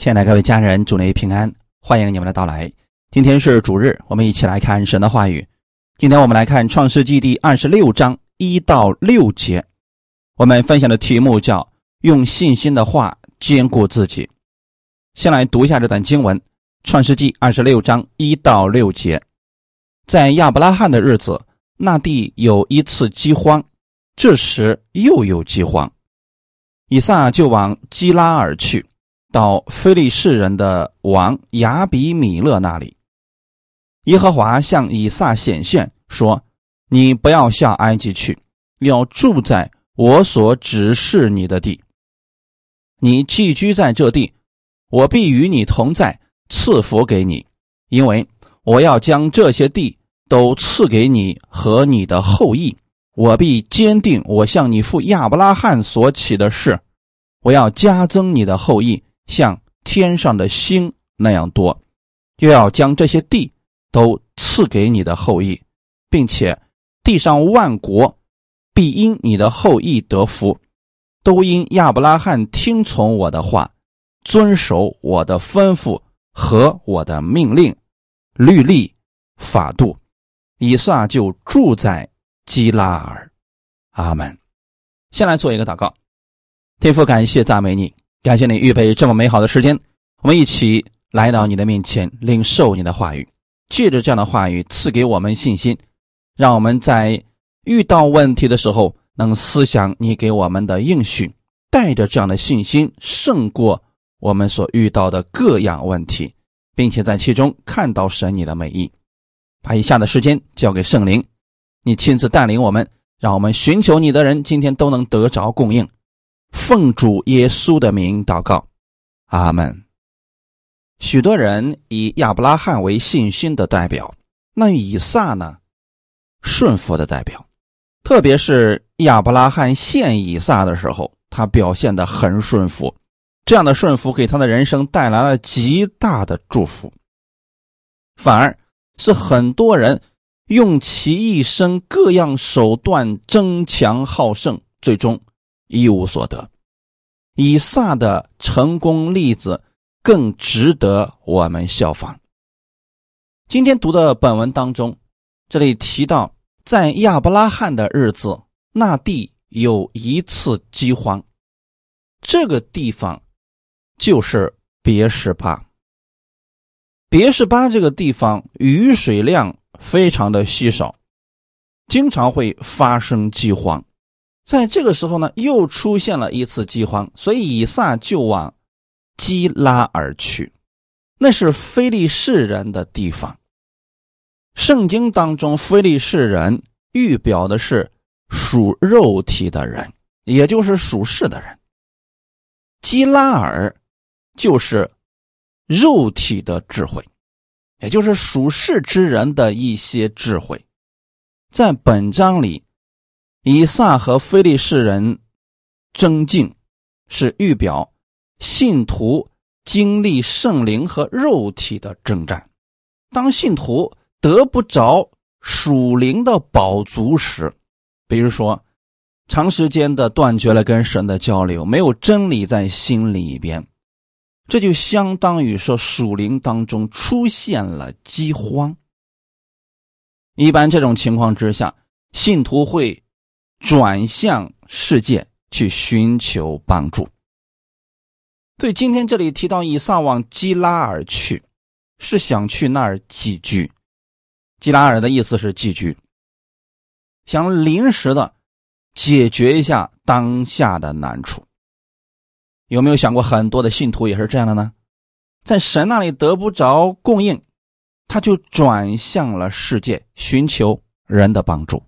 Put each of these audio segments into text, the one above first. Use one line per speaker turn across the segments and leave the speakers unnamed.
亲爱的各位家人，祝您平安，欢迎你们的到来。今天是主日，我们一起来看神的话语。今天我们来看创世纪第二十六章一到六节。我们分享的题目叫“用信心的话坚固自己”。先来读一下这段经文：创世纪二十六章一到六节。在亚伯拉罕的日子，那地有一次饥荒，这时又有饥荒，以撒就往基拉尔去。到非利士人的王亚比米勒那里，耶和华向以撒显现说：“你不要下埃及去，要住在我所指示你的地。你寄居在这地，我必与你同在，赐福给你，因为我要将这些地都赐给你和你的后裔。我必坚定我向你父亚伯拉罕所起的事，我要加增你的后裔。”像天上的星那样多，又要将这些地都赐给你的后裔，并且地上万国必因你的后裔得福，都因亚伯拉罕听从我的话，遵守我的吩咐和我的命令、律例、法度。以撒就住在基拉尔。阿门。先来做一个祷告，天父，感谢赞美你。感谢你预备这么美好的时间，我们一起来到你的面前，领受你的话语，借着这样的话语赐给我们信心，让我们在遇到问题的时候能思想你给我们的应许，带着这样的信心胜过我们所遇到的各样问题，并且在其中看到神你的美意。把以下的时间交给圣灵，你亲自带领我们，让我们寻求你的人今天都能得着供应。奉主耶稣的名祷告，阿门。许多人以亚伯拉罕为信心的代表，那以撒呢？顺服的代表。特别是亚伯拉罕献以撒的时候，他表现的很顺服。这样的顺服给他的人生带来了极大的祝福。反而是很多人用其一生各样手段争强好胜，最终。一无所得，以撒的成功例子更值得我们效仿。今天读的本文当中，这里提到，在亚伯拉罕的日子，那地有一次饥荒，这个地方就是别是巴。别是巴这个地方雨水量非常的稀少，经常会发生饥荒。在这个时候呢，又出现了一次饥荒，所以以撒就往基拉而去，那是非利士人的地方。圣经当中，非利士人预表的是属肉体的人，也就是属世的人。基拉尔就是肉体的智慧，也就是属世之人的一些智慧，在本章里。以撒和非利士人争竞，是预表信徒经历圣灵和肉体的征战。当信徒得不着属灵的宝足时，比如说长时间的断绝了跟神的交流，没有真理在心里边，这就相当于说属灵当中出现了饥荒。一般这种情况之下，信徒会。转向世界去寻求帮助。对，今天这里提到以撒往基拉尔去，是想去那儿寄居。基拉尔的意思是寄居，想临时的解决一下当下的难处。有没有想过，很多的信徒也是这样的呢？在神那里得不着供应，他就转向了世界，寻求人的帮助。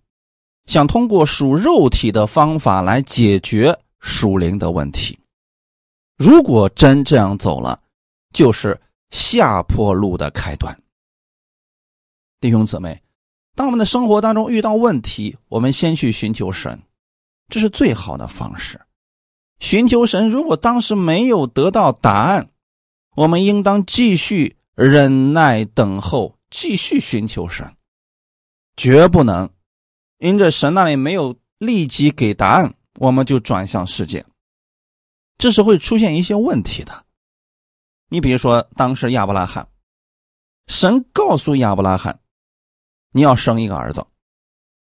想通过属肉体的方法来解决属灵的问题，如果真这样走了，就是下坡路的开端。弟兄姊妹，当我们的生活当中遇到问题，我们先去寻求神，这是最好的方式。寻求神，如果当时没有得到答案，我们应当继续忍耐等候，继续寻求神，绝不能。因着神那里没有立即给答案，我们就转向世界，这是会出现一些问题的。你比如说，当时亚伯拉罕，神告诉亚伯拉罕，你要生一个儿子，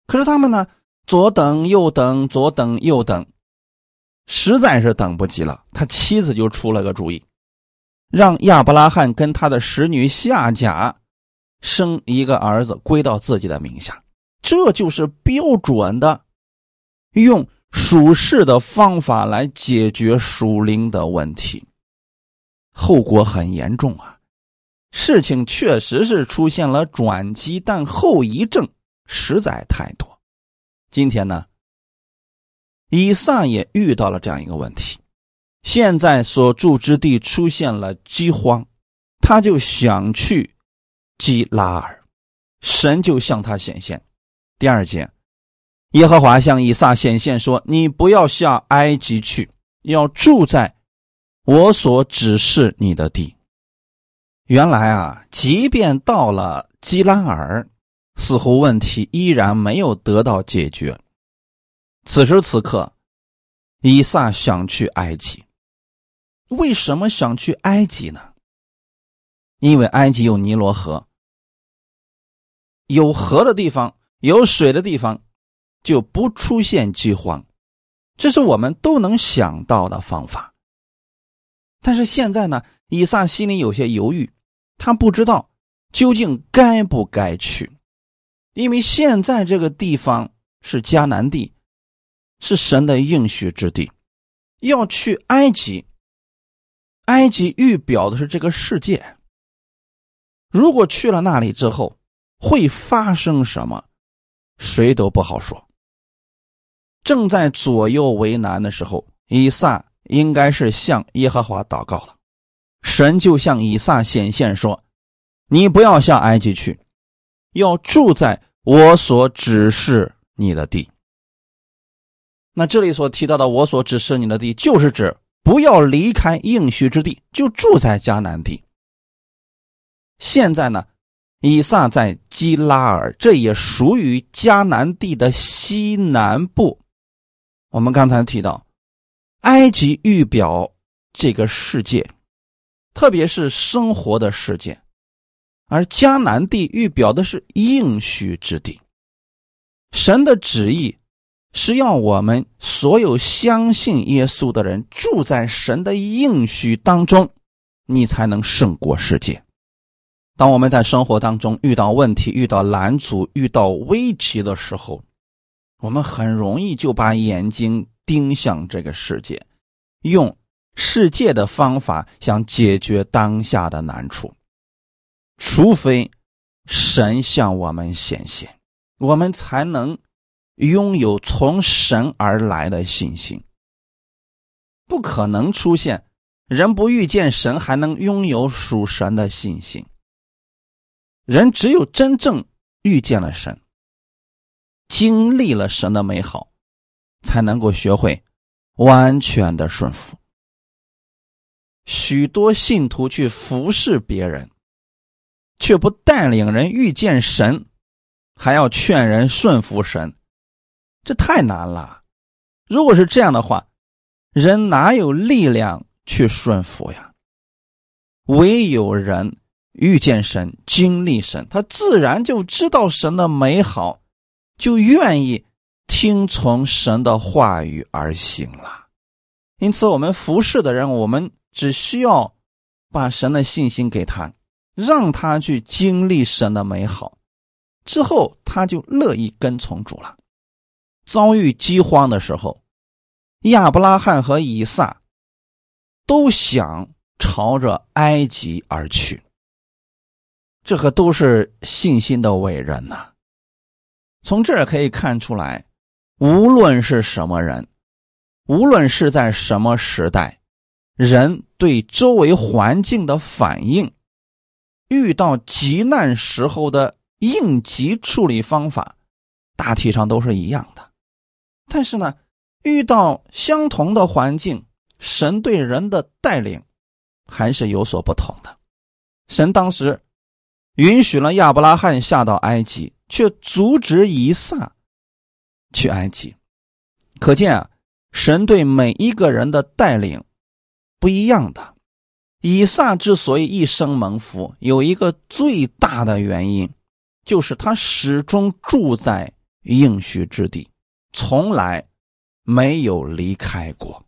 可是他们呢，左等右等，左等右等，实在是等不及了。他妻子就出了个主意，让亚伯拉罕跟他的使女夏甲生一个儿子归到自己的名下。这就是标准的用属世的方法来解决属灵的问题，后果很严重啊！事情确实是出现了转机，但后遗症实在太多。今天呢，以撒也遇到了这样一个问题，现在所住之地出现了饥荒，他就想去基拉尔，神就向他显现。第二节，耶和华向以撒显现说：“你不要下埃及去，要住在我所指示你的地。”原来啊，即便到了基拉尔，似乎问题依然没有得到解决。此时此刻，以撒想去埃及。为什么想去埃及呢？因为埃及有尼罗河，有河的地方。有水的地方，就不出现饥荒，这是我们都能想到的方法。但是现在呢，以撒心里有些犹豫，他不知道究竟该不该去，因为现在这个地方是迦南地，是神的应许之地，要去埃及，埃及预表的是这个世界。如果去了那里之后，会发生什么？谁都不好说。正在左右为难的时候，以撒应该是向耶和华祷告了。神就向以撒显现说：“你不要向埃及去，要住在我所指示你的地。”那这里所提到的“我所指示你的地”，就是指不要离开应许之地，就住在迦南地。现在呢？以撒在基拉尔，这也属于迦南地的西南部。我们刚才提到，埃及预表这个世界，特别是生活的世界，而迦南地预表的是应许之地。神的旨意是要我们所有相信耶稣的人住在神的应许当中，你才能胜过世界。当我们在生活当中遇到问题、遇到拦阻、遇到危机的时候，我们很容易就把眼睛盯向这个世界，用世界的方法想解决当下的难处。除非神向我们显现，我们才能拥有从神而来的信心。不可能出现人不遇见神还能拥有属神的信心。人只有真正遇见了神，经历了神的美好，才能够学会完全的顺服。许多信徒去服侍别人，却不带领人遇见神，还要劝人顺服神，这太难了。如果是这样的话，人哪有力量去顺服呀？唯有人。遇见神，经历神，他自然就知道神的美好，就愿意听从神的话语而行了。因此，我们服侍的人，我们只需要把神的信心给他，让他去经历神的美好，之后他就乐意跟从主了。遭遇饥荒的时候，亚伯拉罕和以撒都想朝着埃及而去。这可都是信心的伟人呐！从这儿可以看出来，无论是什么人，无论是在什么时代，人对周围环境的反应，遇到急难时候的应急处理方法，大体上都是一样的。但是呢，遇到相同的环境，神对人的带领还是有所不同的。神当时。允许了亚伯拉罕下到埃及，却阻止以撒去埃及。可见啊，神对每一个人的带领不一样的。以撒之所以一生蒙福，有一个最大的原因，就是他始终住在应许之地，从来没有离开过。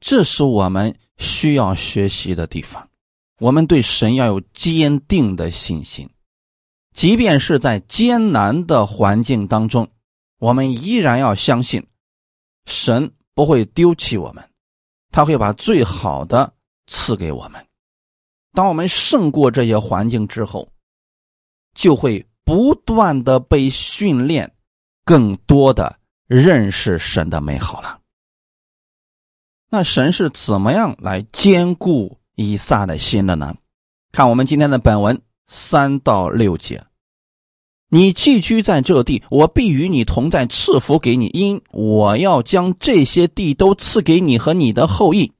这是我们需要学习的地方。我们对神要有坚定的信心，即便是在艰难的环境当中，我们依然要相信神不会丢弃我们。他会把最好的赐给我们。当我们胜过这些环境之后，就会不断的被训练，更多的认识神的美好了。那神是怎么样来兼顾以撒的心的呢？看我们今天的本文三到六节：你寄居在这地，我必与你同在，赐福给你，因我要将这些地都赐给你和你的后裔。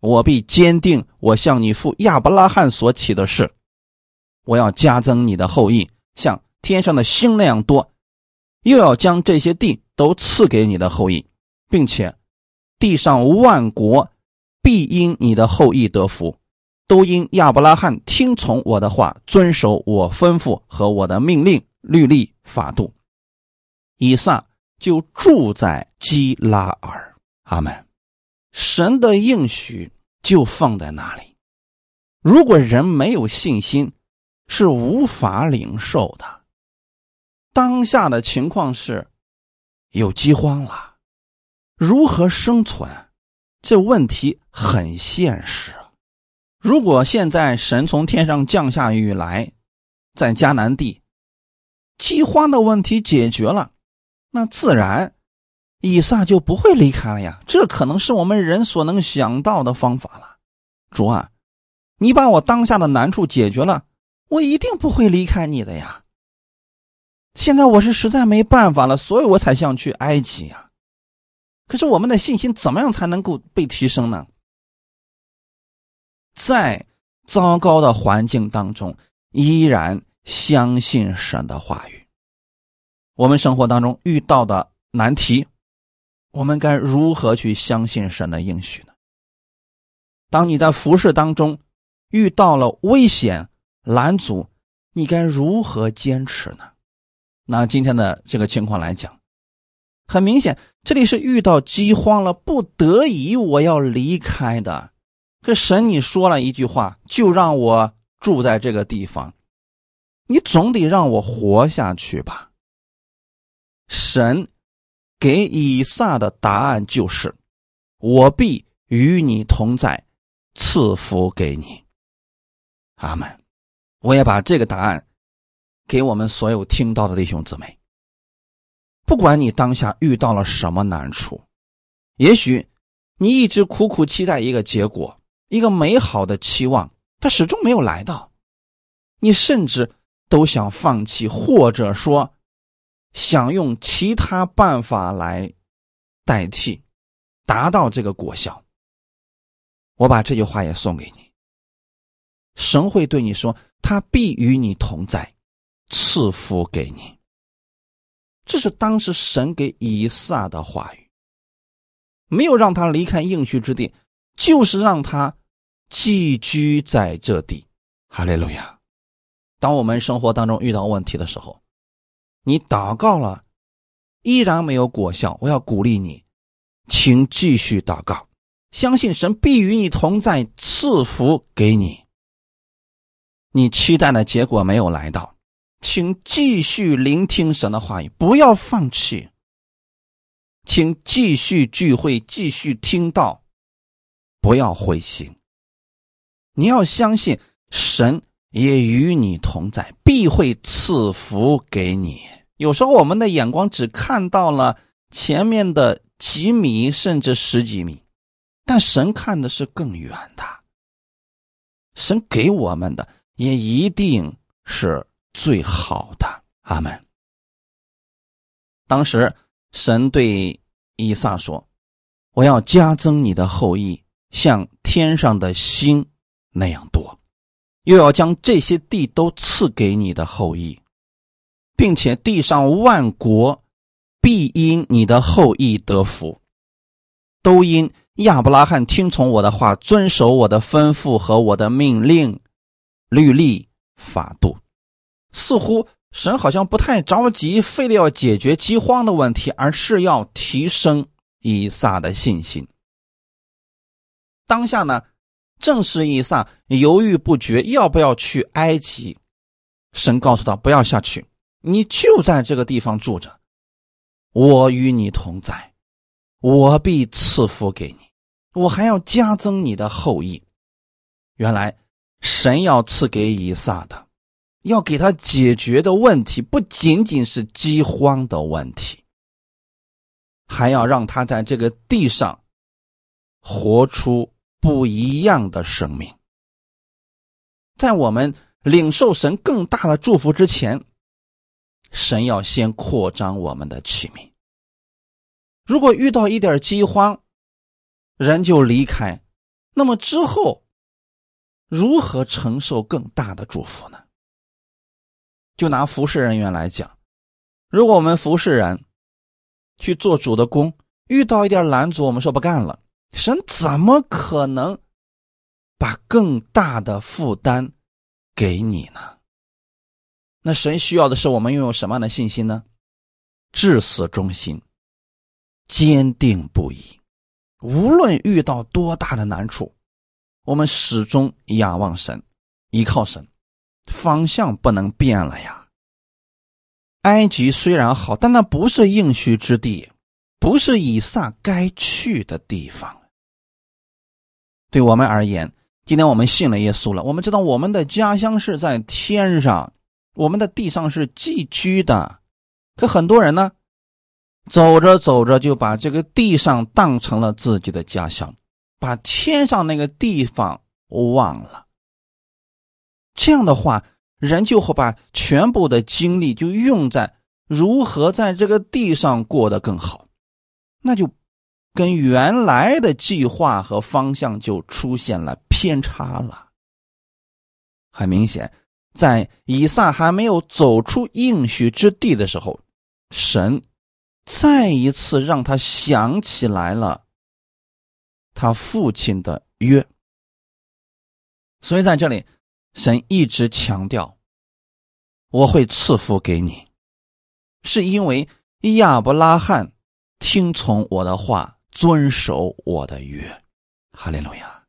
我必坚定我向你父亚伯拉罕所起的誓，我要加增你的后裔，像天上的星那样多，又要将这些地都赐给你的后裔，并且地上万国必因你的后裔得福，都因亚伯拉罕听从我的话，遵守我吩咐和我的命令、律例、法度。以撒就住在基拉尔。阿门。神的应许。就放在那里。如果人没有信心，是无法领受的。当下的情况是，有饥荒了，如何生存？这问题很现实。如果现在神从天上降下雨来，在迦南地，饥荒的问题解决了，那自然。以撒就不会离开了呀，这可能是我们人所能想到的方法了。主啊，你把我当下的难处解决了，我一定不会离开你的呀。现在我是实在没办法了，所以我才想去埃及呀。可是我们的信心怎么样才能够被提升呢？在糟糕的环境当中，依然相信神的话语。我们生活当中遇到的难题。我们该如何去相信神的应许呢？当你在服侍当中遇到了危险拦阻，你该如何坚持呢？拿今天的这个情况来讲，很明显，这里是遇到饥荒了，不得已我要离开的。可神，你说了一句话，就让我住在这个地方，你总得让我活下去吧，神。给以撒的答案就是：“我必与你同在，赐福给你。”阿门。我也把这个答案给我们所有听到的弟兄姊妹。不管你当下遇到了什么难处，也许你一直苦苦期待一个结果，一个美好的期望，它始终没有来到，你甚至都想放弃，或者说。想用其他办法来代替，达到这个果效。我把这句话也送给你。神会对你说：“他必与你同在，赐福给你。”这是当时神给以撒的话语，没有让他离开应许之地，就是让他寄居在这地。哈利路亚！当我们生活当中遇到问题的时候，你祷告了，依然没有果效。我要鼓励你，请继续祷告，相信神必与你同在，赐福给你。你期待的结果没有来到，请继续聆听神的话语，不要放弃。请继续聚会，继续听到，不要灰心。你要相信神。也与你同在，必会赐福给你。有时候我们的眼光只看到了前面的几米，甚至十几米，但神看的是更远的。神给我们的也一定是最好的。阿门。当时神对以撒说：“我要加增你的后裔，像天上的星那样多。”又要将这些地都赐给你的后裔，并且地上万国必因你的后裔得福，都因亚伯拉罕听从我的话，遵守我的吩咐和我的命令、律例、法度，似乎神好像不太着急，非得要解决饥荒的问题，而是要提升以撒的信心。当下呢，正是以撒犹豫不决要不要去埃及，神告诉他不要下去，你就在这个地方住着，我与你同在。我必赐福给你，我还要加增你的后裔。原来神要赐给以撒的，要给他解决的问题不仅仅是饥荒的问题，还要让他在这个地上活出不一样的生命。在我们领受神更大的祝福之前，神要先扩张我们的器皿。如果遇到一点饥荒，人就离开，那么之后如何承受更大的祝福呢？就拿服侍人员来讲，如果我们服侍人去做主的工，遇到一点拦阻，我们说不干了，神怎么可能把更大的负担给你呢？那神需要的是我们拥有什么样的信心呢？至死忠心。坚定不移，无论遇到多大的难处，我们始终仰望神，依靠神，方向不能变了呀。埃及虽然好，但那不是应许之地，不是以撒该去的地方。对我们而言，今天我们信了耶稣了，我们知道我们的家乡是在天上，我们的地上是寄居的。可很多人呢？走着走着，就把这个地上当成了自己的家乡，把天上那个地方忘了。这样的话，人就会把全部的精力就用在如何在这个地上过得更好，那就跟原来的计划和方向就出现了偏差了。很明显，在以撒还没有走出应许之地的时候，神。再一次让他想起来了他父亲的约，所以在这里，神一直强调我会赐福给你，是因为亚伯拉罕听从我的话，遵守我的约。哈利路亚！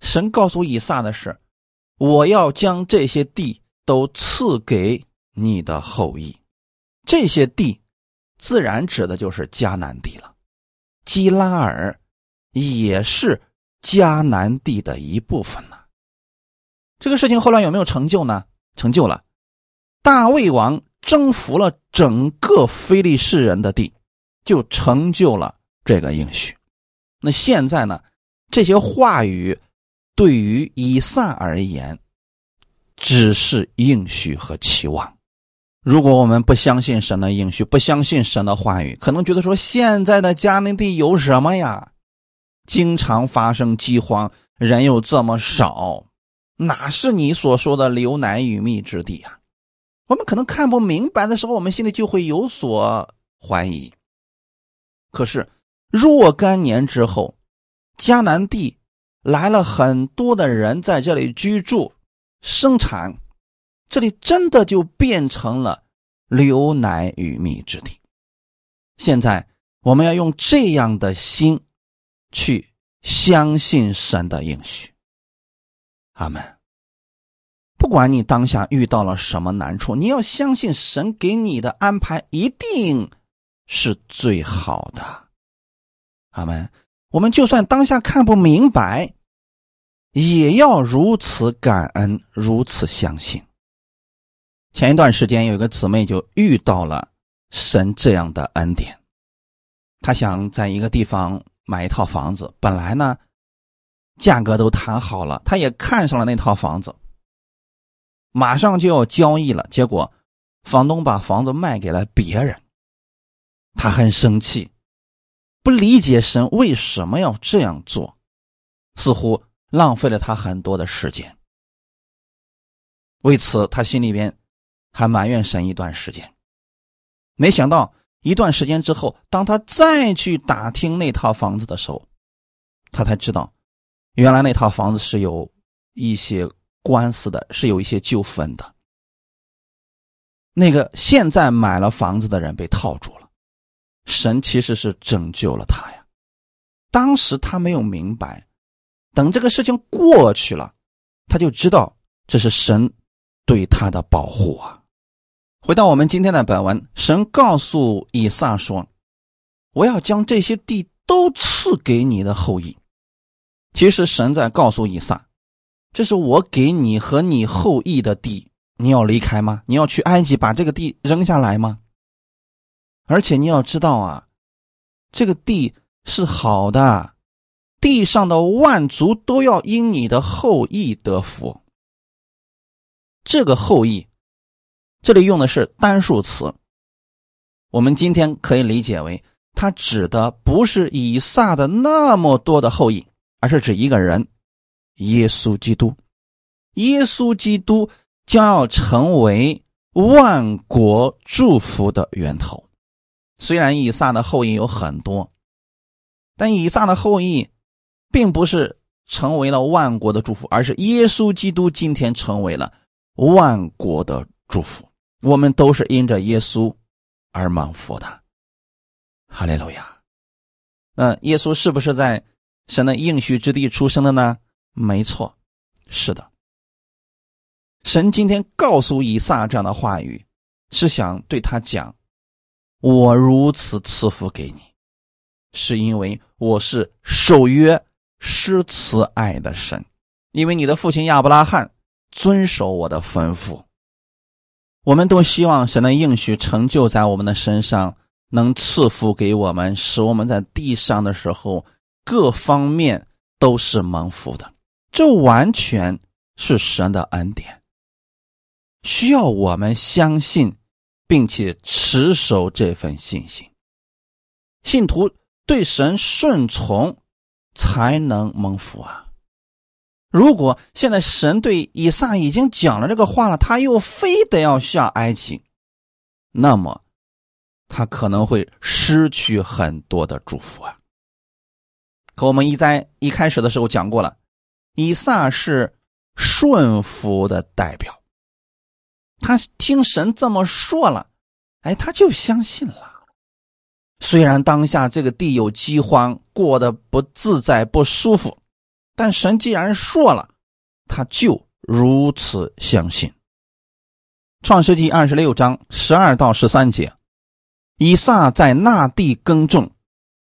神告诉以撒的是，我要将这些地都赐给你的后裔，这些地。自然指的就是迦南地了，基拉尔也是迦南地的一部分呢。这个事情后来有没有成就呢？成就了，大卫王征服了整个非利士人的地，就成就了这个应许。那现在呢？这些话语对于以撒而言，只是应许和期望。如果我们不相信神的应许，不相信神的话语，可能觉得说现在的迦南地有什么呀？经常发生饥荒，人又这么少，哪是你所说的流奶与蜜之地啊？我们可能看不明白的时候，我们心里就会有所怀疑。可是若干年之后，迦南地来了很多的人在这里居住、生产。这里真的就变成了流奶与蜜之地。现在我们要用这样的心去相信神的应许。阿门。不管你当下遇到了什么难处，你要相信神给你的安排一定是最好的。阿门。我们就算当下看不明白，也要如此感恩，如此相信。前一段时间，有一个姊妹就遇到了神这样的恩典。她想在一个地方买一套房子，本来呢，价格都谈好了，她也看上了那套房子，马上就要交易了。结果，房东把房子卖给了别人，他很生气，不理解神为什么要这样做，似乎浪费了他很多的时间。为此，他心里边。还埋怨神一段时间，没想到一段时间之后，当他再去打听那套房子的时候，他才知道，原来那套房子是有一些官司的，是有一些纠纷的。那个现在买了房子的人被套住了，神其实是拯救了他呀。当时他没有明白，等这个事情过去了，他就知道这是神对他的保护啊。回到我们今天的本文，神告诉以撒说：“我要将这些地都赐给你的后裔。”其实神在告诉以撒：“这是我给你和你后裔的地。”你要离开吗？你要去埃及把这个地扔下来吗？而且你要知道啊，这个地是好的，地上的万族都要因你的后裔得福。这个后裔，这里用的是单数词。我们今天可以理解为，它指的不是以撒的那么多的后裔，而是指一个人——耶稣基督。耶稣基督。将要成为万国祝福的源头。虽然以撒的后裔有很多，但以撒的后裔并不是成为了万国的祝福，而是耶稣基督今天成为了万国的祝福。我们都是因着耶稣而蒙福的。哈利路亚！那耶稣是不是在神的应许之地出生的呢？没错，是的。神今天告诉以撒这样的话语，是想对他讲：“我如此赐福给你，是因为我是守约施慈爱的神，因为你的父亲亚伯拉罕遵守我的吩咐。”我们都希望神的应许成就在我们的身上，能赐福给我们，使我们在地上的时候各方面都是蒙福的。这完全是神的恩典。需要我们相信，并且持守这份信心。信徒对神顺从，才能蒙福啊！如果现在神对以撒已经讲了这个话了，他又非得要下埃及，那么他可能会失去很多的祝福啊！可我们一在一开始的时候讲过了，以撒是顺服的代表。他听神这么说了，哎，他就相信了。虽然当下这个地有饥荒，过得不自在、不舒服，但神既然说了，他就如此相信。创世纪二十六章十二到十三节，以撒在那地耕种，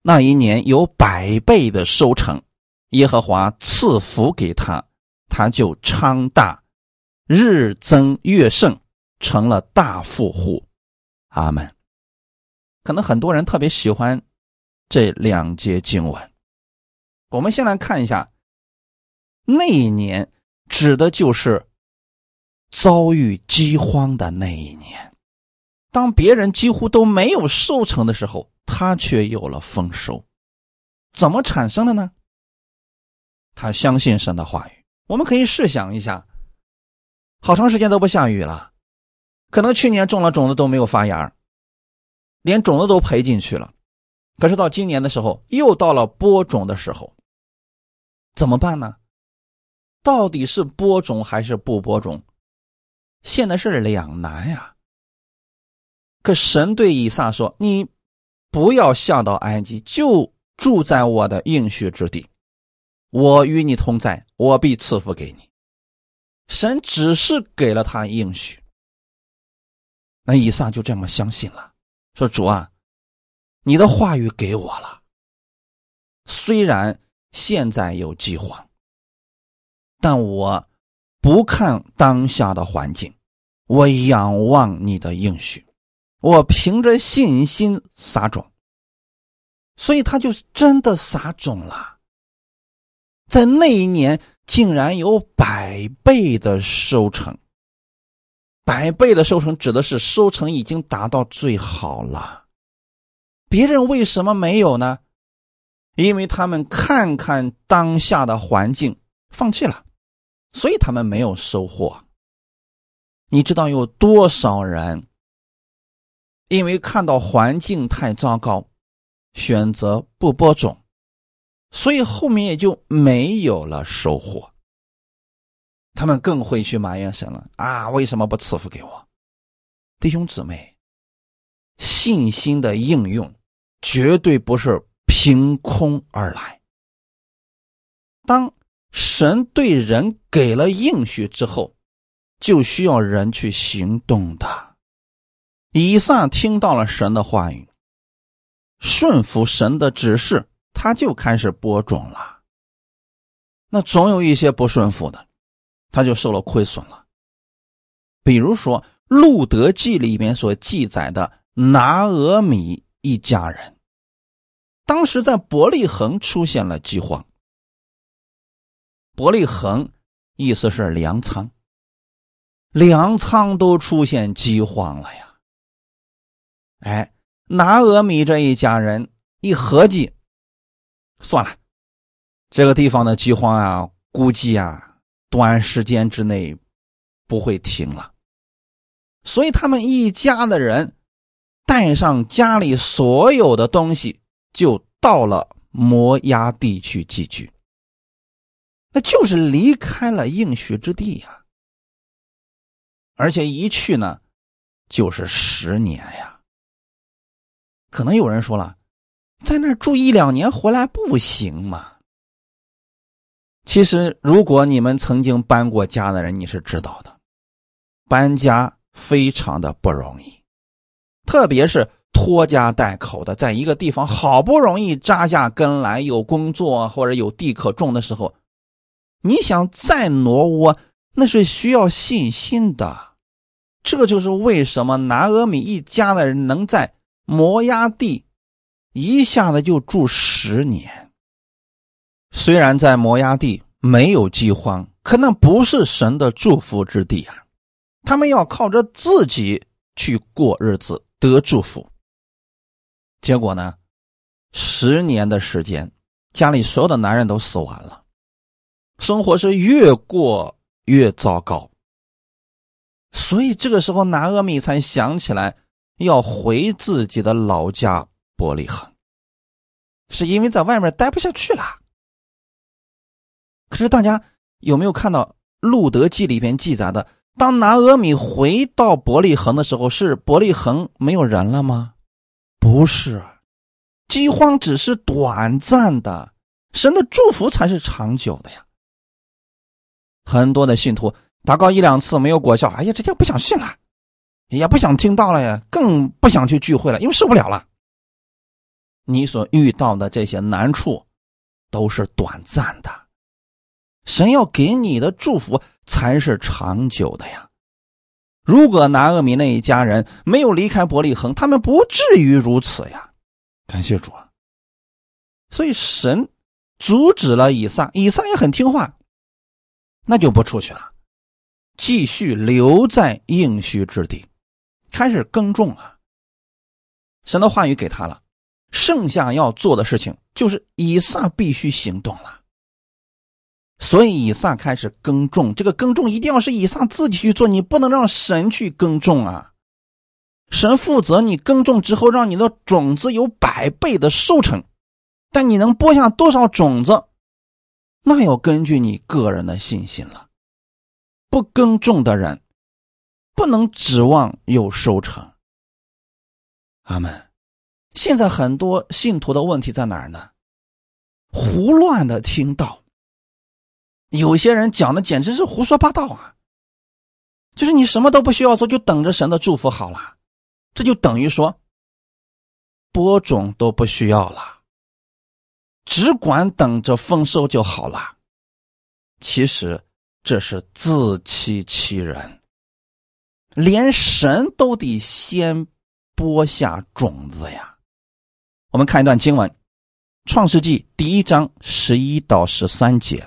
那一年有百倍的收成，耶和华赐福给他，他就昌大，日增月盛。成了大富户，阿门。可能很多人特别喜欢这两节经文。我们先来看一下，那一年指的就是遭遇饥荒的那一年。当别人几乎都没有收成的时候，他却有了丰收。怎么产生的呢？他相信神的话语。我们可以试想一下，好长时间都不下雨了。可能去年种了种子都没有发芽，连种子都赔进去了。可是到今年的时候，又到了播种的时候，怎么办呢？到底是播种还是不播种？现在是两难呀。可神对以撒说：“你不要下到埃及，就住在我的应许之地，我与你同在，我必赐福给你。”神只是给了他应许。那以撒就这么相信了，说：“主啊，你的话语给我了。虽然现在有饥荒，但我不看当下的环境，我仰望你的应许，我凭着信心撒种。所以他就真的撒种了，在那一年竟然有百倍的收成。”百倍的收成指的是收成已经达到最好了，别人为什么没有呢？因为他们看看当下的环境，放弃了，所以他们没有收获。你知道有多少人因为看到环境太糟糕，选择不播种，所以后面也就没有了收获。他们更会去埋怨神了啊！为什么不赐福给我？弟兄姊妹，信心的应用绝对不是凭空而来。当神对人给了应许之后，就需要人去行动的。以撒听到了神的话语，顺服神的指示，他就开始播种了。那总有一些不顺服的。他就受了亏损了。比如说《路德记》里面所记载的拿俄米一家人，当时在伯利恒出现了饥荒。伯利恒意思是粮仓，粮仓都出现饥荒了呀！哎，拿俄米这一家人一合计，算了，这个地方的饥荒啊，估计啊。短时间之内不会停了，所以他们一家的人带上家里所有的东西，就到了摩崖地去寄居。那就是离开了应许之地呀，而且一去呢就是十年呀。可能有人说了，在那住一两年回来不行吗？其实，如果你们曾经搬过家的人，你是知道的，搬家非常的不容易，特别是拖家带口的，在一个地方好不容易扎下根来，有工作或者有地可种的时候，你想再挪窝，那是需要信心的。这就是为什么拿俄米一家的人能在摩崖地一下子就住十年。虽然在摩崖地没有饥荒，可那不是神的祝福之地啊！他们要靠着自己去过日子得祝福。结果呢，十年的时间，家里所有的男人都死完了，生活是越过越糟糕。所以这个时候，拿阿米才想起来要回自己的老家伯利恒，是因为在外面待不下去了。可是大家有没有看到《路德记》里边记载的，当拿俄米回到伯利恒的时候，是伯利恒没有人了吗？不是，饥荒只是短暂的，神的祝福才是长久的呀。很多的信徒祷告一两次没有果效，哎呀，这就不想信了，也不想听到了呀，更不想去聚会了，因为受不了了。你所遇到的这些难处，都是短暂的。神要给你的祝福才是长久的呀！如果拿厄米那一家人没有离开伯利恒，他们不至于如此呀。感谢主啊！所以神阻止了以撒，以撒也很听话，那就不出去了，继续留在应许之地，开始耕种啊。神的话语给他了，剩下要做的事情就是以撒必须行动了。所以以撒开始耕种，这个耕种一定要是以撒自己去做，你不能让神去耕种啊。神负责你耕种之后，让你的种子有百倍的收成，但你能播下多少种子，那要根据你个人的信心了。不耕种的人，不能指望有收成。阿门。现在很多信徒的问题在哪儿呢？胡乱的听到。有些人讲的简直是胡说八道啊！就是你什么都不需要做，就等着神的祝福好了，这就等于说播种都不需要了，只管等着丰收就好了。其实这是自欺欺人，连神都得先播下种子呀。我们看一段经文，《创世纪》第一章十一到十三节。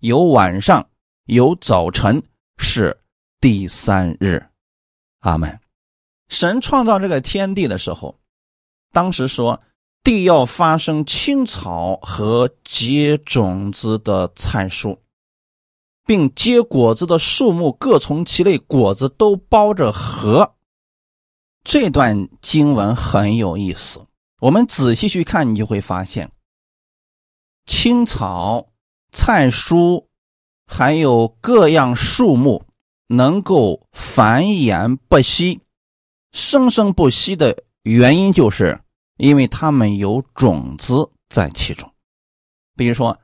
有晚上，有早晨，是第三日。阿门。神创造这个天地的时候，当时说地要发生青草和结种子的菜蔬，并结果子的树木各从其类，果子都包着核。这段经文很有意思，我们仔细去看，你就会发现，青草、菜蔬，还有各样树木，能够繁衍不息、生生不息的原因，就是因为它们有种子在其中。比如说，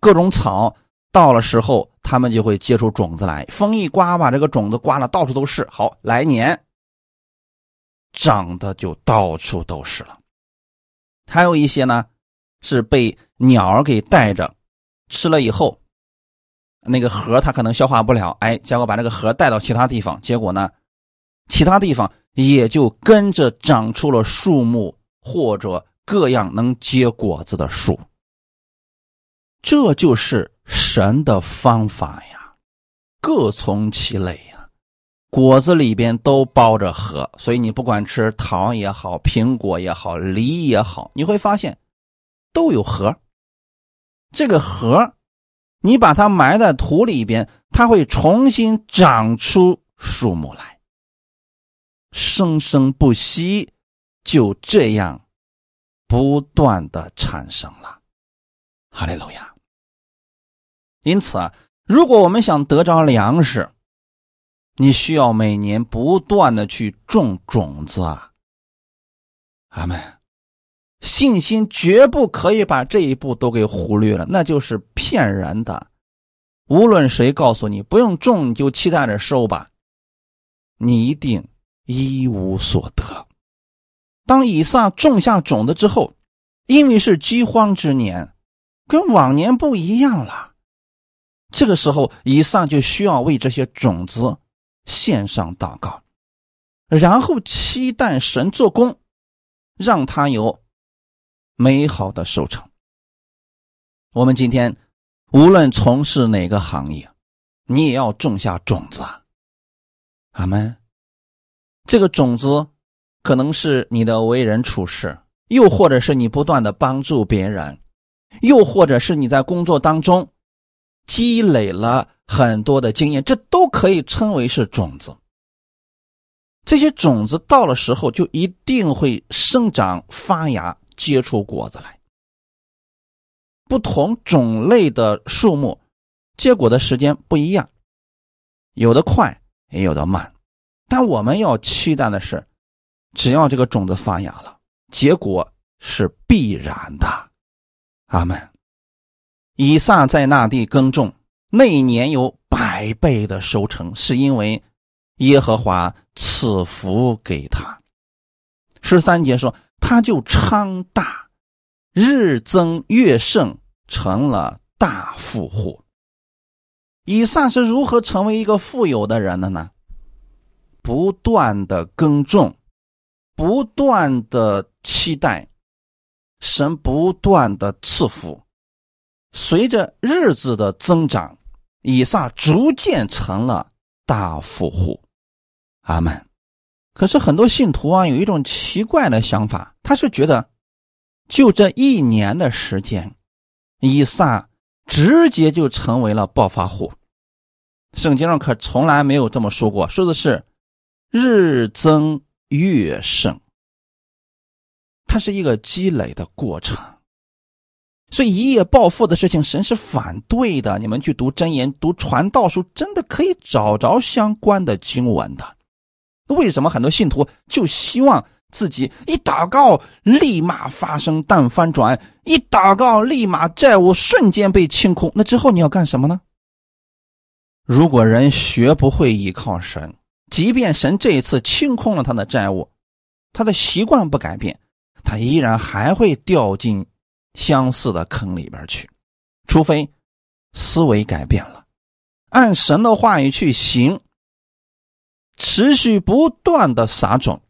各种草到了时候，它们就会结出种子来。风一刮，把这个种子刮了，到处都是。好，来年。长得就到处都是了，还有一些呢，是被鸟儿给带着吃了以后，那个核它可能消化不了，哎，结果把这个核带到其他地方，结果呢，其他地方也就跟着长出了树木或者各样能结果子的树。这就是神的方法呀，各从其类呀。果子里边都包着核，所以你不管吃糖也好，苹果也好，梨也好，你会发现都有核。这个核，你把它埋在土里边，它会重新长出树木来，生生不息，就这样不断的产生了。哈利路亚。因此啊，如果我们想得着粮食，你需要每年不断的去种种子啊，阿门。信心绝不可以把这一步都给忽略了，那就是骗人的。无论谁告诉你不用种，你就期待着收吧，你一定一无所得。当以撒种下种子之后，因为是饥荒之年，跟往年不一样了。这个时候，以撒就需要为这些种子。献上祷告，然后期待神做工，让他有美好的收成。我们今天无论从事哪个行业，你也要种下种子啊！阿门。这个种子可能是你的为人处事，又或者是你不断的帮助别人，又或者是你在工作当中积累了。很多的经验，这都可以称为是种子。这些种子到了时候，就一定会生长、发芽、结出果子来。不同种类的树木结果的时间不一样，有的快，也有的慢。但我们要期待的是，只要这个种子发芽了，结果是必然的。阿门。以撒在那地耕种。那一年有百倍的收成，是因为耶和华赐福给他。十三节说，他就昌大，日增月盛，成了大富户。以撒是如何成为一个富有的人的呢？不断的耕种，不断的期待，神不断的赐福，随着日子的增长。以撒逐渐成了大富户，阿门。可是很多信徒啊，有一种奇怪的想法，他是觉得，就这一年的时间，以撒直接就成为了暴发户。圣经上可从来没有这么说过，说的是日增月盛，它是一个积累的过程。所以一夜暴富的事情，神是反对的。你们去读真言、读传道书，真的可以找着相关的经文的。为什么很多信徒就希望自己一祷告立马发生大翻转，一祷告立马债务瞬间被清空？那之后你要干什么呢？如果人学不会依靠神，即便神这一次清空了他的债务，他的习惯不改变，他依然还会掉进。相似的坑里边去，除非思维改变了，按神的话语去行，持续不断的撒种，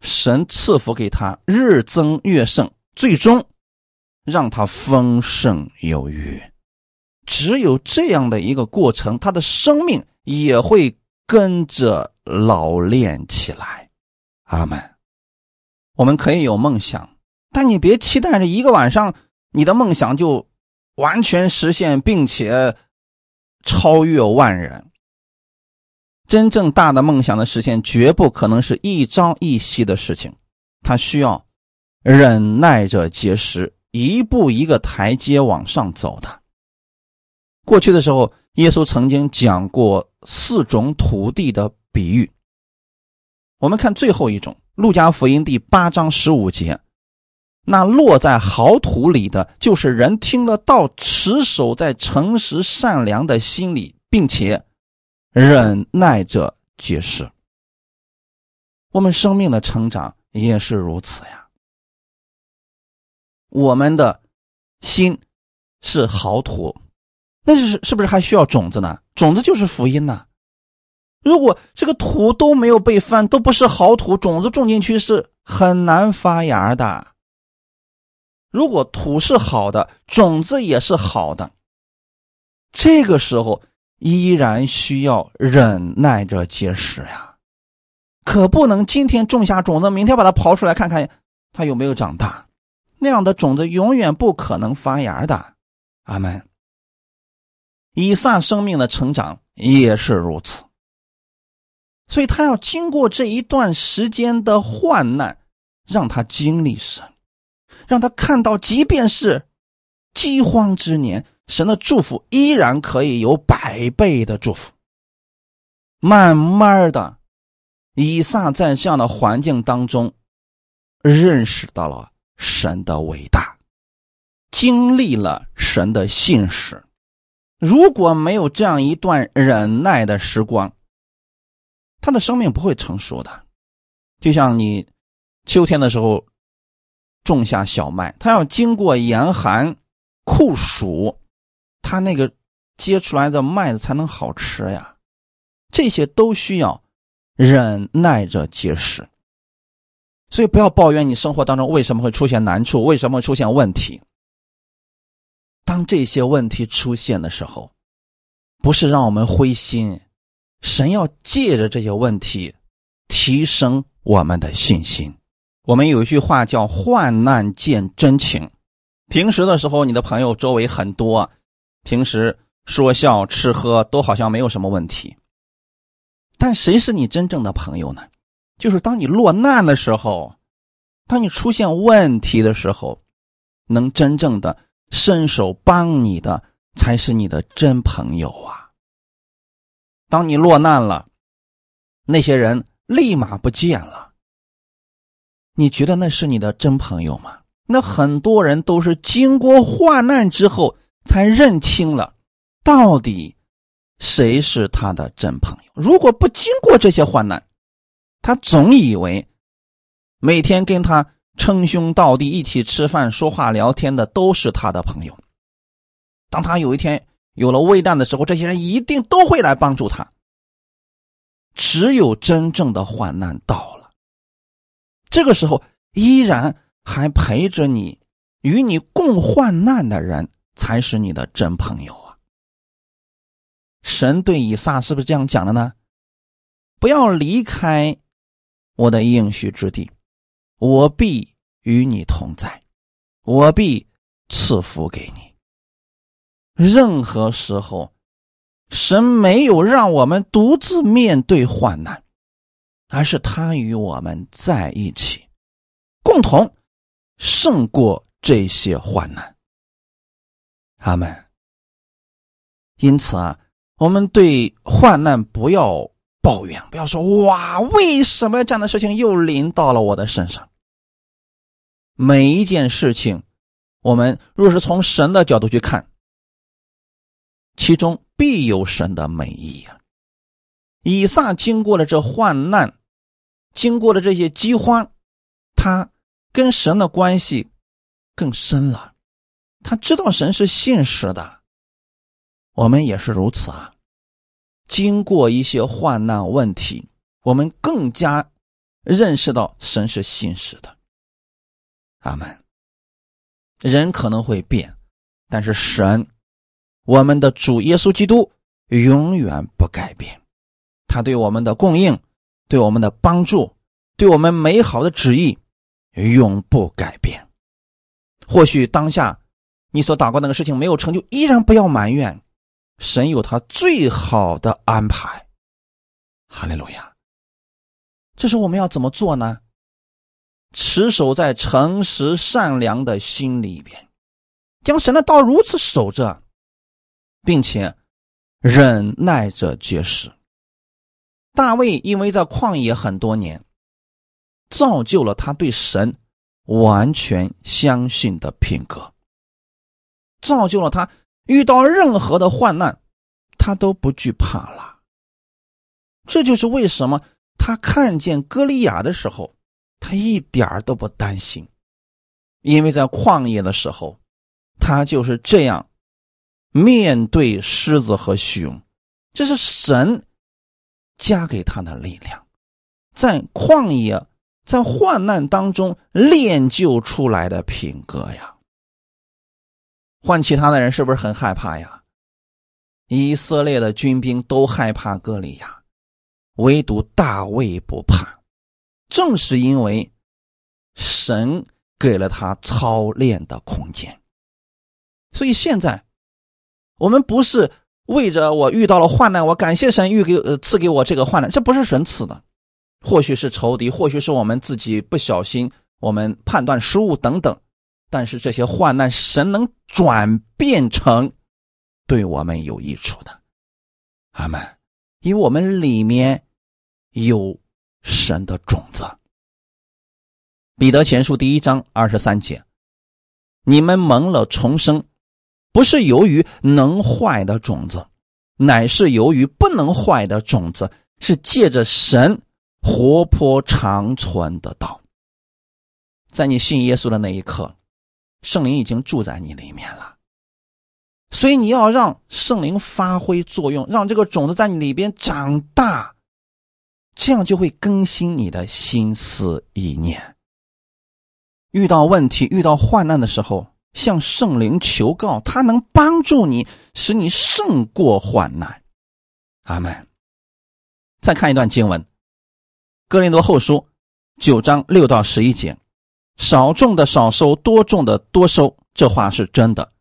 神赐福给他，日增月盛，最终让他丰盛有余。只有这样的一个过程，他的生命也会跟着老练起来。阿门。我们可以有梦想，但你别期待着一个晚上你的梦想就完全实现，并且超越万人。真正大的梦想的实现，绝不可能是一朝一夕的事情，它需要忍耐着结实，一步一个台阶往上走的。过去的时候，耶稣曾经讲过四种土地的比喻。我们看最后一种，《路加福音》第八章十五节：“那落在好土里的，就是人听了道，持守在诚实善良的心里，并且忍耐着结实。”我们生命的成长也是如此呀。我们的心是好土。那是是不是还需要种子呢？种子就是福音呐。如果这个土都没有被翻，都不是好土，种子种进去是很难发芽的。如果土是好的，种子也是好的，这个时候依然需要忍耐着结实呀，可不能今天种下种子，明天把它刨出来看看它有没有长大，那样的种子永远不可能发芽的。阿门。以撒生命的成长也是如此，所以他要经过这一段时间的患难，让他经历神，让他看到，即便是饥荒之年，神的祝福依然可以有百倍的祝福。慢慢的，以撒在这样的环境当中，认识到了神的伟大，经历了神的信使。如果没有这样一段忍耐的时光，他的生命不会成熟的。就像你秋天的时候种下小麦，它要经过严寒酷暑，它那个结出来的麦子才能好吃呀。这些都需要忍耐着结实。所以不要抱怨你生活当中为什么会出现难处，为什么会出现问题。当这些问题出现的时候，不是让我们灰心，神要借着这些问题提升我们的信心。我们有一句话叫“患难见真情”。平时的时候，你的朋友周围很多，平时说笑吃喝都好像没有什么问题。但谁是你真正的朋友呢？就是当你落难的时候，当你出现问题的时候，能真正的。伸手帮你的才是你的真朋友啊！当你落难了，那些人立马不见了。你觉得那是你的真朋友吗？那很多人都是经过患难之后才认清了，到底谁是他的真朋友。如果不经过这些患难，他总以为每天跟他。称兄道弟，一起吃饭、说话、聊天的都是他的朋友。当他有一天有了危难的时候，这些人一定都会来帮助他。只有真正的患难到了，这个时候依然还陪着你、与你共患难的人，才是你的真朋友啊！神对以撒是不是这样讲的呢？不要离开我的应许之地。我必与你同在，我必赐福给你。任何时候，神没有让我们独自面对患难，而是他与我们在一起，共同胜过这些患难。阿门。因此啊，我们对患难不要抱怨，不要说哇，为什么这样的事情又临到了我的身上？每一件事情，我们若是从神的角度去看，其中必有神的美意啊。以撒经过了这患难，经过了这些饥荒，他跟神的关系更深了。他知道神是信实的，我们也是如此啊。经过一些患难问题，我们更加认识到神是信实的。阿门。人可能会变，但是神，我们的主耶稣基督永远不改变。他对我们的供应，对我们的帮助，对我们美好的旨意，永不改变。或许当下你所祷告那个事情没有成就，依然不要埋怨，神有他最好的安排。哈利路亚。这时候我们要怎么做呢？持守在诚实善良的心里边，将神的道如此守着，并且忍耐着结实。大卫因为在旷野很多年，造就了他对神完全相信的品格，造就了他遇到任何的患难，他都不惧怕了。这就是为什么他看见歌利亚的时候。他一点都不担心，因为在旷野的时候，他就是这样面对狮子和熊，这是神加给他的力量，在旷野、在患难当中练就出来的品格呀。换其他的人是不是很害怕呀？以色列的军兵都害怕歌利亚，唯独大卫不怕。正是因为神给了他操练的空间，所以现在我们不是为着我遇到了患难，我感谢神预给呃赐给我这个患难，这不是神赐的，或许是仇敌，或许是我们自己不小心，我们判断失误等等。但是这些患难，神能转变成对我们有益处的，阿门。因为我们里面有。神的种子，《彼得前书》第一章二十三节：“你们蒙了重生，不是由于能坏的种子，乃是由于不能坏的种子，是借着神活泼长存的道。”在你信耶稣的那一刻，圣灵已经住在你里面了，所以你要让圣灵发挥作用，让这个种子在你里边长大。这样就会更新你的心思意念。遇到问题、遇到患难的时候，向圣灵求告，他能帮助你，使你胜过患难。阿门。再看一段经文，《哥林多后书》九章六到十一节：“少种的少收，多种的多收。”这话是真的。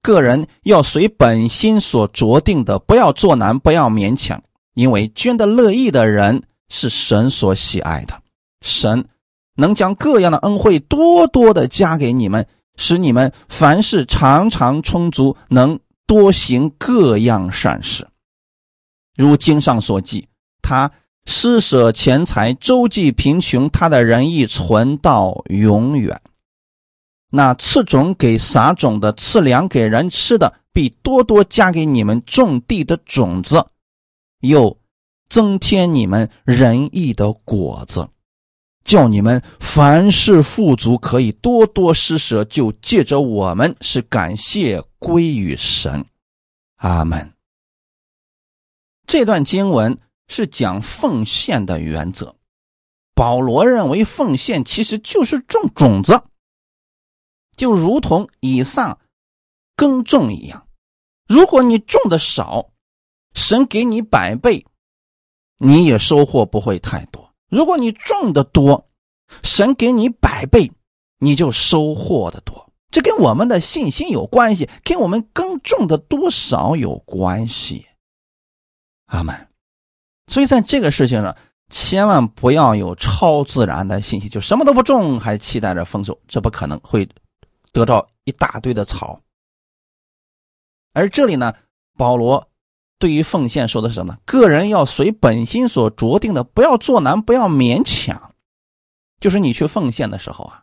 个人要随本心所着定的，不要做难，不要勉强，因为捐的乐意的人。是神所喜爱的，神能将各样的恩惠多多的加给你们，使你们凡事常常充足，能多行各样善事。如经上所记，他施舍钱财，周济贫穷，他的仁义存到永远。那赐种给撒种的，赐粮给人吃的，必多多加给你们种地的种子，又。增添你们仁义的果子，叫你们凡事富足，可以多多施舍，就借着我们是感谢归于神。阿门。这段经文是讲奉献的原则。保罗认为奉献其实就是种种子，就如同以撒耕种一样。如果你种的少，神给你百倍。你也收获不会太多。如果你种的多，神给你百倍，你就收获的多。这跟我们的信心有关系，跟我们耕种的多少有关系。阿门。所以在这个事情上，千万不要有超自然的信息，就什么都不种，还期待着丰收，这不可能会得到一大堆的草。而这里呢，保罗。对于奉献说的是什么？个人要随本心所着定的，不要做难，不要勉强。就是你去奉献的时候啊，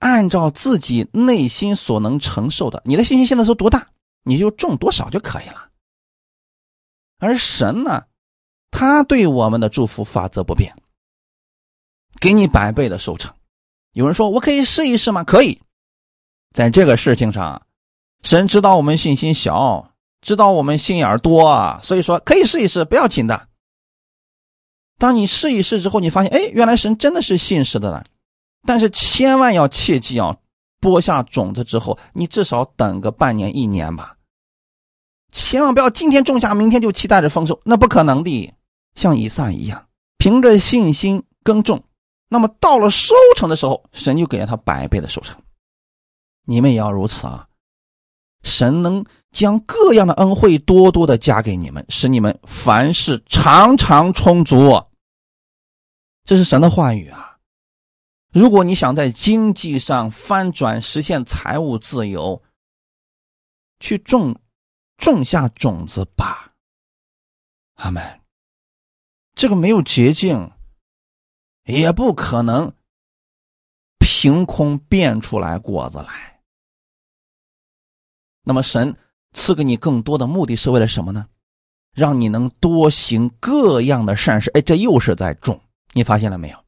按照自己内心所能承受的，你的信心现在是多大，你就种多少就可以了。而神呢，他对我们的祝福法则不变，给你百倍的收成。有人说我可以试一试吗？可以，在这个事情上，神知道我们信心小。知道我们心眼多啊，所以说可以试一试，不要紧的。当你试一试之后，你发现，哎，原来神真的是信实的了。但是千万要切记啊，播下种子之后，你至少等个半年一年吧。千万不要今天种下，明天就期待着丰收，那不可能的。像以撒一样，凭着信心耕种，那么到了收成的时候，神就给了他百倍的收成。你们也要如此啊！神能将各样的恩惠多多的加给你们，使你们凡事常常充足。这是神的话语啊！如果你想在经济上翻转，实现财务自由，去种。种下种子吧，阿门。这个没有捷径，也不可能凭空变出来果子来。那么，神赐给你更多的目的是为了什么呢？让你能多行各样的善事。哎，这又是在种，你发现了没有？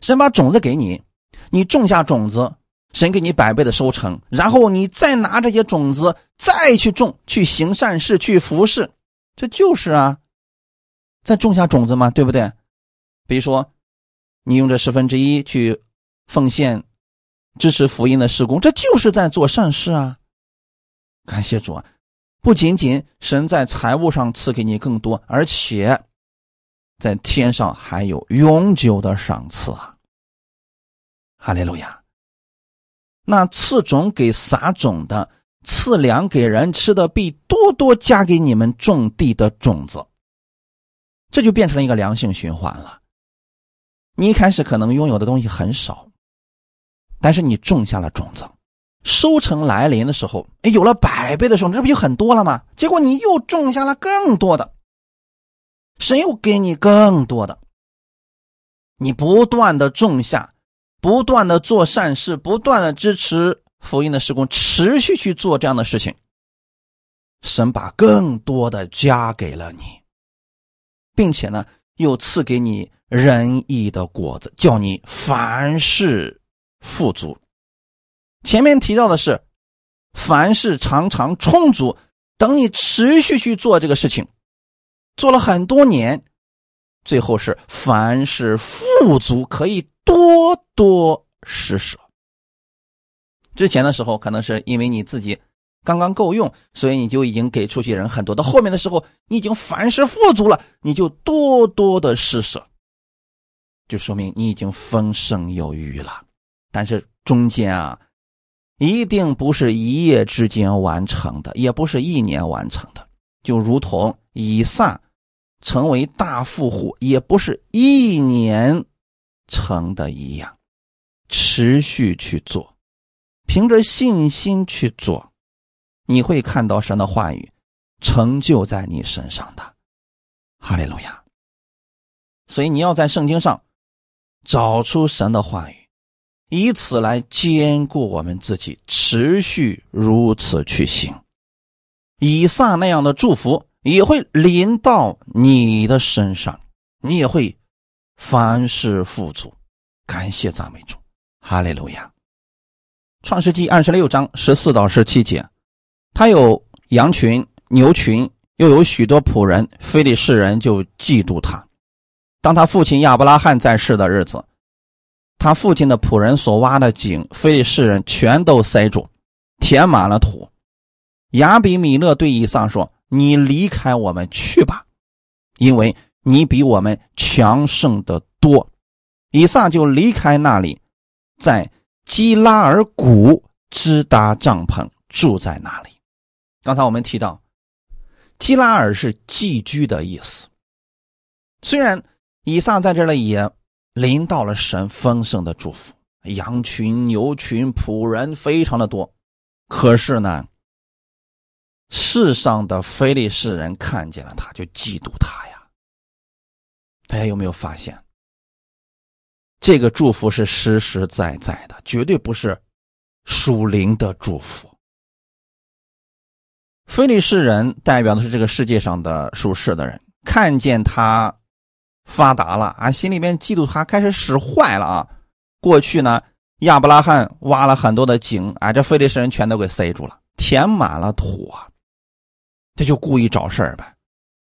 神把种子给你，你种下种子。神给你百倍的收成，然后你再拿这些种子再去种，去行善事，去服侍，这就是啊，再种下种子嘛，对不对？比如说，你用这十分之一去奉献，支持福音的施工，这就是在做善事啊。感谢主啊！不仅仅神在财务上赐给你更多，而且在天上还有永久的赏赐啊！哈利路亚。那赐种给撒种的，赐粮给人吃的，必多多加给你们种地的种子。这就变成了一个良性循环了。你一开始可能拥有的东西很少，但是你种下了种子，收成来临的时候，哎，有了百倍的收成，这不就很多了吗？结果你又种下了更多的，神又给你更多的，你不断的种下。不断的做善事，不断的支持福音的施工，持续去做这样的事情，神把更多的加给了你，并且呢，又赐给你仁义的果子，叫你凡事富足。前面提到的是凡事常常充足，等你持续去做这个事情，做了很多年，最后是凡事富足，可以。多多施舍。之前的时候，可能是因为你自己刚刚够用，所以你就已经给出去人很多。到后面的时候，你已经凡事富足了，你就多多的施舍，就说明你已经丰盛有余了。但是中间啊，一定不是一夜之间完成的，也不是一年完成的。就如同以撒成为大富户，也不是一年。成的一样，持续去做，凭着信心去做，你会看到神的话语成就在你身上的。哈利路亚！所以你要在圣经上找出神的话语，以此来兼顾我们自己，持续如此去行。以撒那样的祝福也会临到你的身上，你也会。凡事富足，感谢赞美主，哈利路亚。创世纪二十六章十四到十七节，他有羊群、牛群，又有许多仆人。非利士人就嫉妒他。当他父亲亚伯拉罕在世的日子，他父亲的仆人所挖的井，非利士人全都塞住，填满了土。亚比米勒对以撒说：“你离开我们去吧，因为。”你比我们强盛的多，以撒就离开那里，在基拉尔谷支搭帐篷，住在那里。刚才我们提到，基拉尔是寄居的意思。虽然以撒在这里也临到了神丰盛的祝福，羊群、牛群、仆人非常的多，可是呢，世上的非利士人看见了他，就嫉妒他。大家有没有发现，这个祝福是实实在在的，绝对不是属灵的祝福。非利士人代表的是这个世界上的属世的人，看见他发达了啊，心里面嫉妒他，开始使坏了啊。过去呢，亚伯拉罕挖了很多的井，啊，这非利士人全都给塞住了，填满了土啊，这就故意找事儿呗。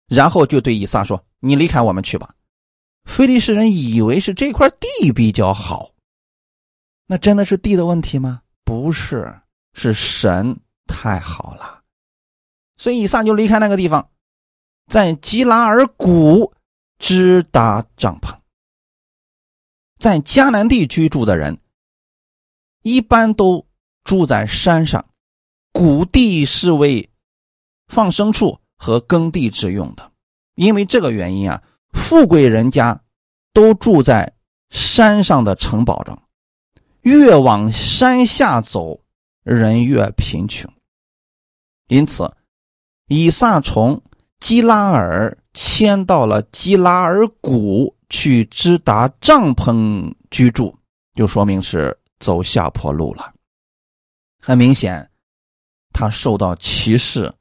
然后就对以撒说：“你离开我们去吧。”菲利士人以为是这块地比较好，那真的是地的问题吗？不是，是神太好了。所以以撒就离开那个地方，在基拉尔谷支搭帐篷。在迦南地居住的人，一般都住在山上，谷地是为放牲畜和耕地之用的。因为这个原因啊，富贵人家都住在山上的城堡中，越往山下走，人越贫穷。因此，以撒从基拉尔迁到了基拉尔谷。去支达帐篷居住，就说明是走下坡路了。很明显，他受到歧视，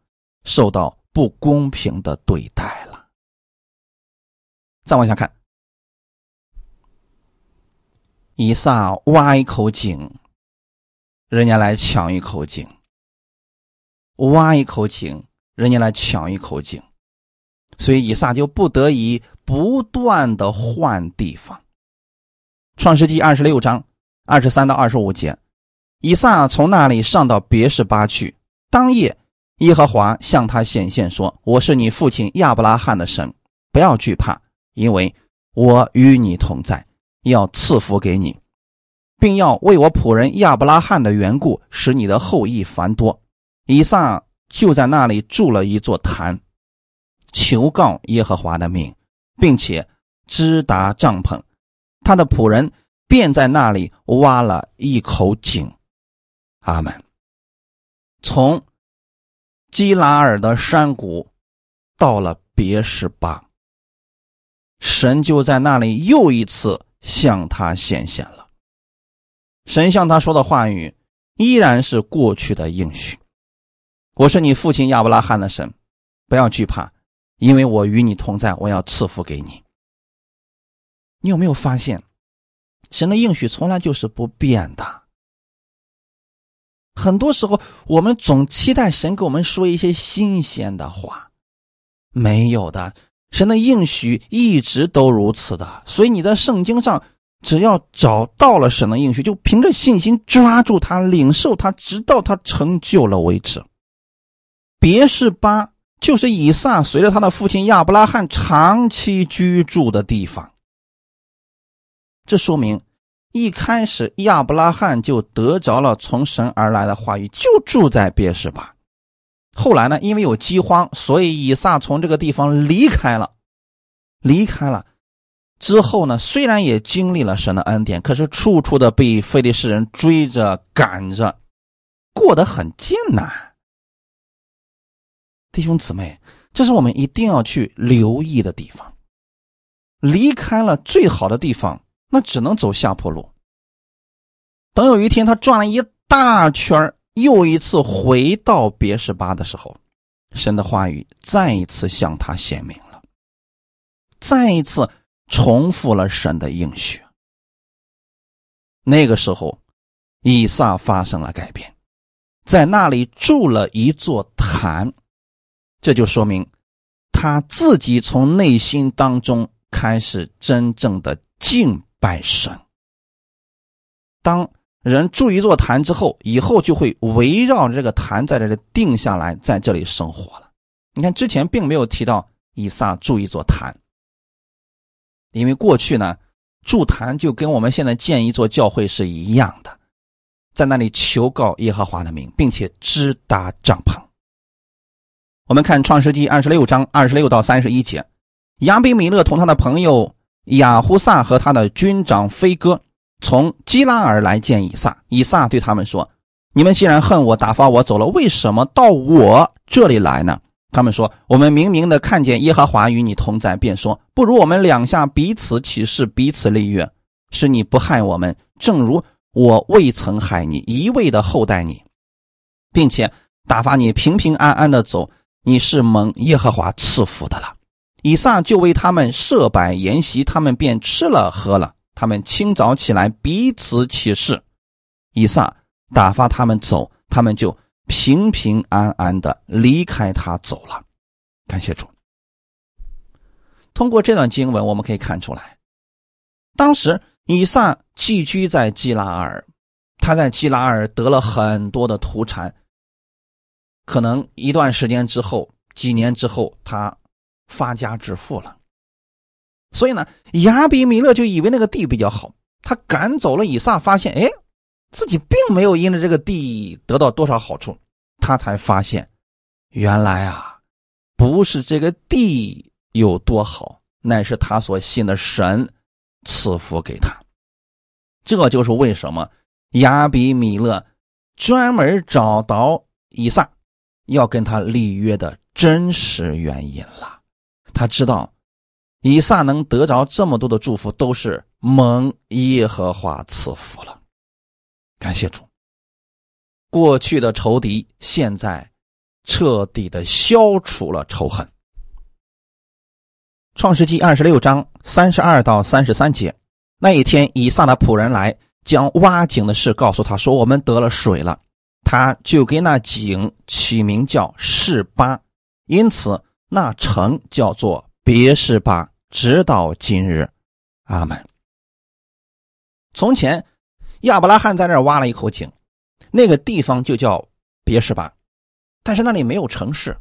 受到不公平的对待了。再往下看，以撒挖一口井，人家来抢一口井；挖一口井，人家来抢一口井，所以以撒就不得已。不断的换地方。创世纪二十六章二十三到二十五节，以撒从那里上到别是巴去。当夜，耶和华向他显现说：“我是你父亲亚伯拉罕的神，不要惧怕，因为我与你同在，要赐福给你，并要为我仆人亚伯拉罕的缘故，使你的后裔繁多。”以撒就在那里筑了一座坛，求告耶和华的命。并且支达帐篷，他的仆人便在那里挖了一口井。阿门。从基拉尔的山谷到了别是巴，神就在那里又一次向他显现了。神向他说的话语依然是过去的应许：“我是你父亲亚伯拉罕的神，不要惧怕。”因为我与你同在，我要赐福给你。你有没有发现，神的应许从来就是不变的？很多时候，我们总期待神给我们说一些新鲜的话，没有的。神的应许一直都如此的，所以你在圣经上，只要找到了神的应许，就凭着信心抓住它，领受它，直到它成就了为止。别是巴。就是以撒随着他的父亲亚伯拉罕长期居住的地方。这说明一开始亚伯拉罕就得着了从神而来的话语，就住在别是巴。后来呢，因为有饥荒，所以以撒从这个地方离开了。离开了之后呢，虽然也经历了神的恩典，可是处处的被非利士人追着赶着，过得很艰难。弟兄姊妹，这是我们一定要去留意的地方。离开了最好的地方，那只能走下坡路。等有一天他转了一大圈又一次回到别是巴的时候，神的话语再一次向他显明了，再一次重复了神的应许。那个时候，以撒发生了改变，在那里筑了一座坛。这就说明，他自己从内心当中开始真正的敬拜神。当人筑一座坛之后，以后就会围绕这个坛在这里定下来，在这里生活了。你看，之前并没有提到以撒筑一座坛，因为过去呢，筑坛就跟我们现在建一座教会是一样的，在那里求告耶和华的名，并且支搭帐篷。我们看《创世纪二十六章二十六到三十一节，亚比米勒同他的朋友亚胡萨和他的军长飞哥从基拉尔来见以撒。以撒对他们说：“你们既然恨我，打发我走了，为什么到我这里来呢？”他们说：“我们明明的看见耶和华与你同在，便说不如我们两下彼此起誓，彼此立约，是你不害我们，正如我未曾害你，一味的厚待你，并且打发你平平安安的走。”你是蒙耶和华赐福的了。以撒就为他们设摆筵席，他们便吃了喝了。他们清早起来彼此起誓，以撒打发他们走，他们就平平安安的离开他走了。感谢主。通过这段经文，我们可以看出来，当时以撒寄居在基拉尔，他在基拉尔得了很多的土产，可能一段时间之后，几年之后，他发家致富了。所以呢，亚比米勒就以为那个地比较好，他赶走了以撒，发现哎，自己并没有因着这个地得到多少好处，他才发现，原来啊，不是这个地有多好，乃是他所信的神赐福给他。这就是为什么亚比米勒专门找到以撒，要跟他立约的真实原因了。他知道。以撒能得着这么多的祝福，都是蒙耶和华赐福了。感谢主，过去的仇敌现在彻底的消除了仇恨。创世纪二十六章三十二到三十三节，那一天，以撒的仆人来将挖井的事告诉他说：“我们得了水了。”他就给那井起名叫示巴，因此那城叫做别示巴。直到今日，阿门。从前，亚伯拉罕在那儿挖了一口井，那个地方就叫别是巴，但是那里没有城市，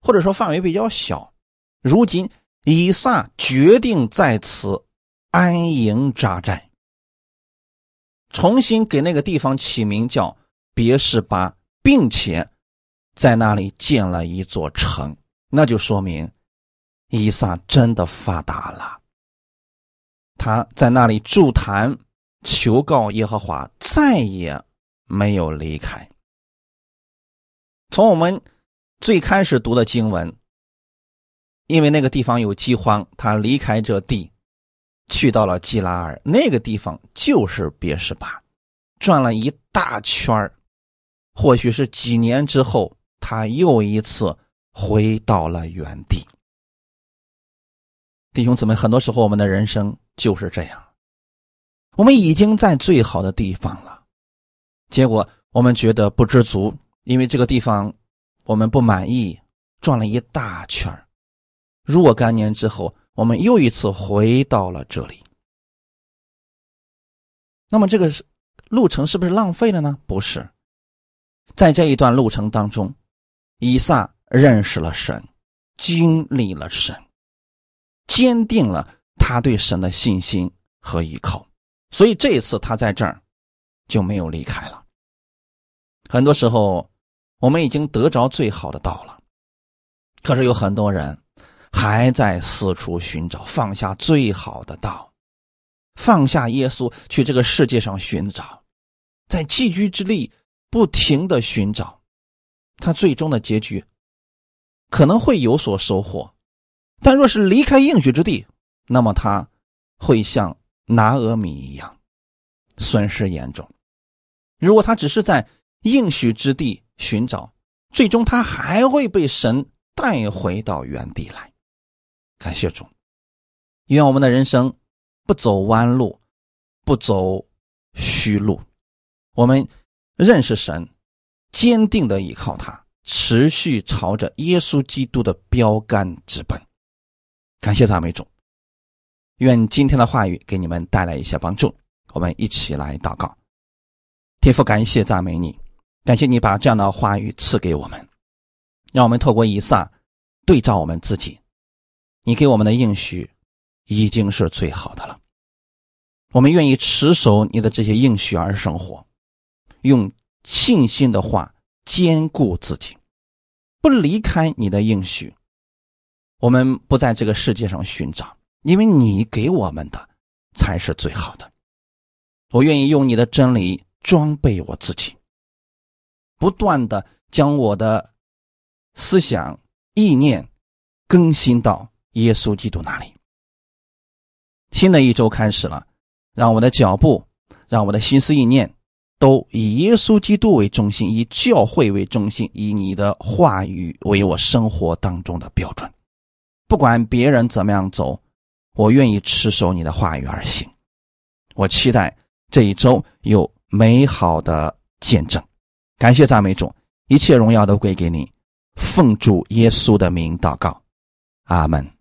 或者说范围比较小。如今，以撒决定在此安营扎寨，重新给那个地方起名叫别是巴，并且在那里建了一座城，那就说明。以撒真的发达了，他在那里筑坛求告耶和华，再也没有离开。从我们最开始读的经文，因为那个地方有饥荒，他离开这地，去到了基拉尔，那个地方就是别是巴，转了一大圈或许是几年之后，他又一次回到了原地。弟兄姊妹，很多时候我们的人生就是这样，我们已经在最好的地方了，结果我们觉得不知足，因为这个地方我们不满意，转了一大圈若干年之后，我们又一次回到了这里。那么这个路程是不是浪费了呢？不是，在这一段路程当中，以撒认识了神，经历了神。坚定了他对神的信心和依靠，所以这一次他在这儿就没有离开了。很多时候，我们已经得着最好的道了，可是有很多人还在四处寻找，放下最好的道，放下耶稣去这个世界上寻找，在寄居之地不停的寻找，他最终的结局可能会有所收获。但若是离开应许之地，那么他会像拿俄米一样，损失严重。如果他只是在应许之地寻找，最终他还会被神带回到原地来。感谢主，愿我们的人生不走弯路，不走虚路。我们认识神，坚定的依靠他，持续朝着耶稣基督的标杆直奔。感谢赞美主，愿今天的话语给你们带来一些帮助。我们一起来祷告，天父，感谢赞美你，感谢你把这样的话语赐给我们，让我们透过以撒对照我们自己，你给我们的应许已经是最好的了。我们愿意持守你的这些应许而生活，用信心的话坚固自己，不离开你的应许。我们不在这个世界上寻找，因为你给我们的才是最好的。我愿意用你的真理装备我自己，不断的将我的思想意念更新到耶稣基督那里。新的一周开始了，让我的脚步，让我的心思意念都以耶稣基督为中心，以教会为中心，以你的话语为我生活当中的标准。不管别人怎么样走，我愿意持守你的话语而行。我期待这一周有美好的见证。感谢赞美主，一切荣耀都归给你。奉主耶稣的名祷告，阿门。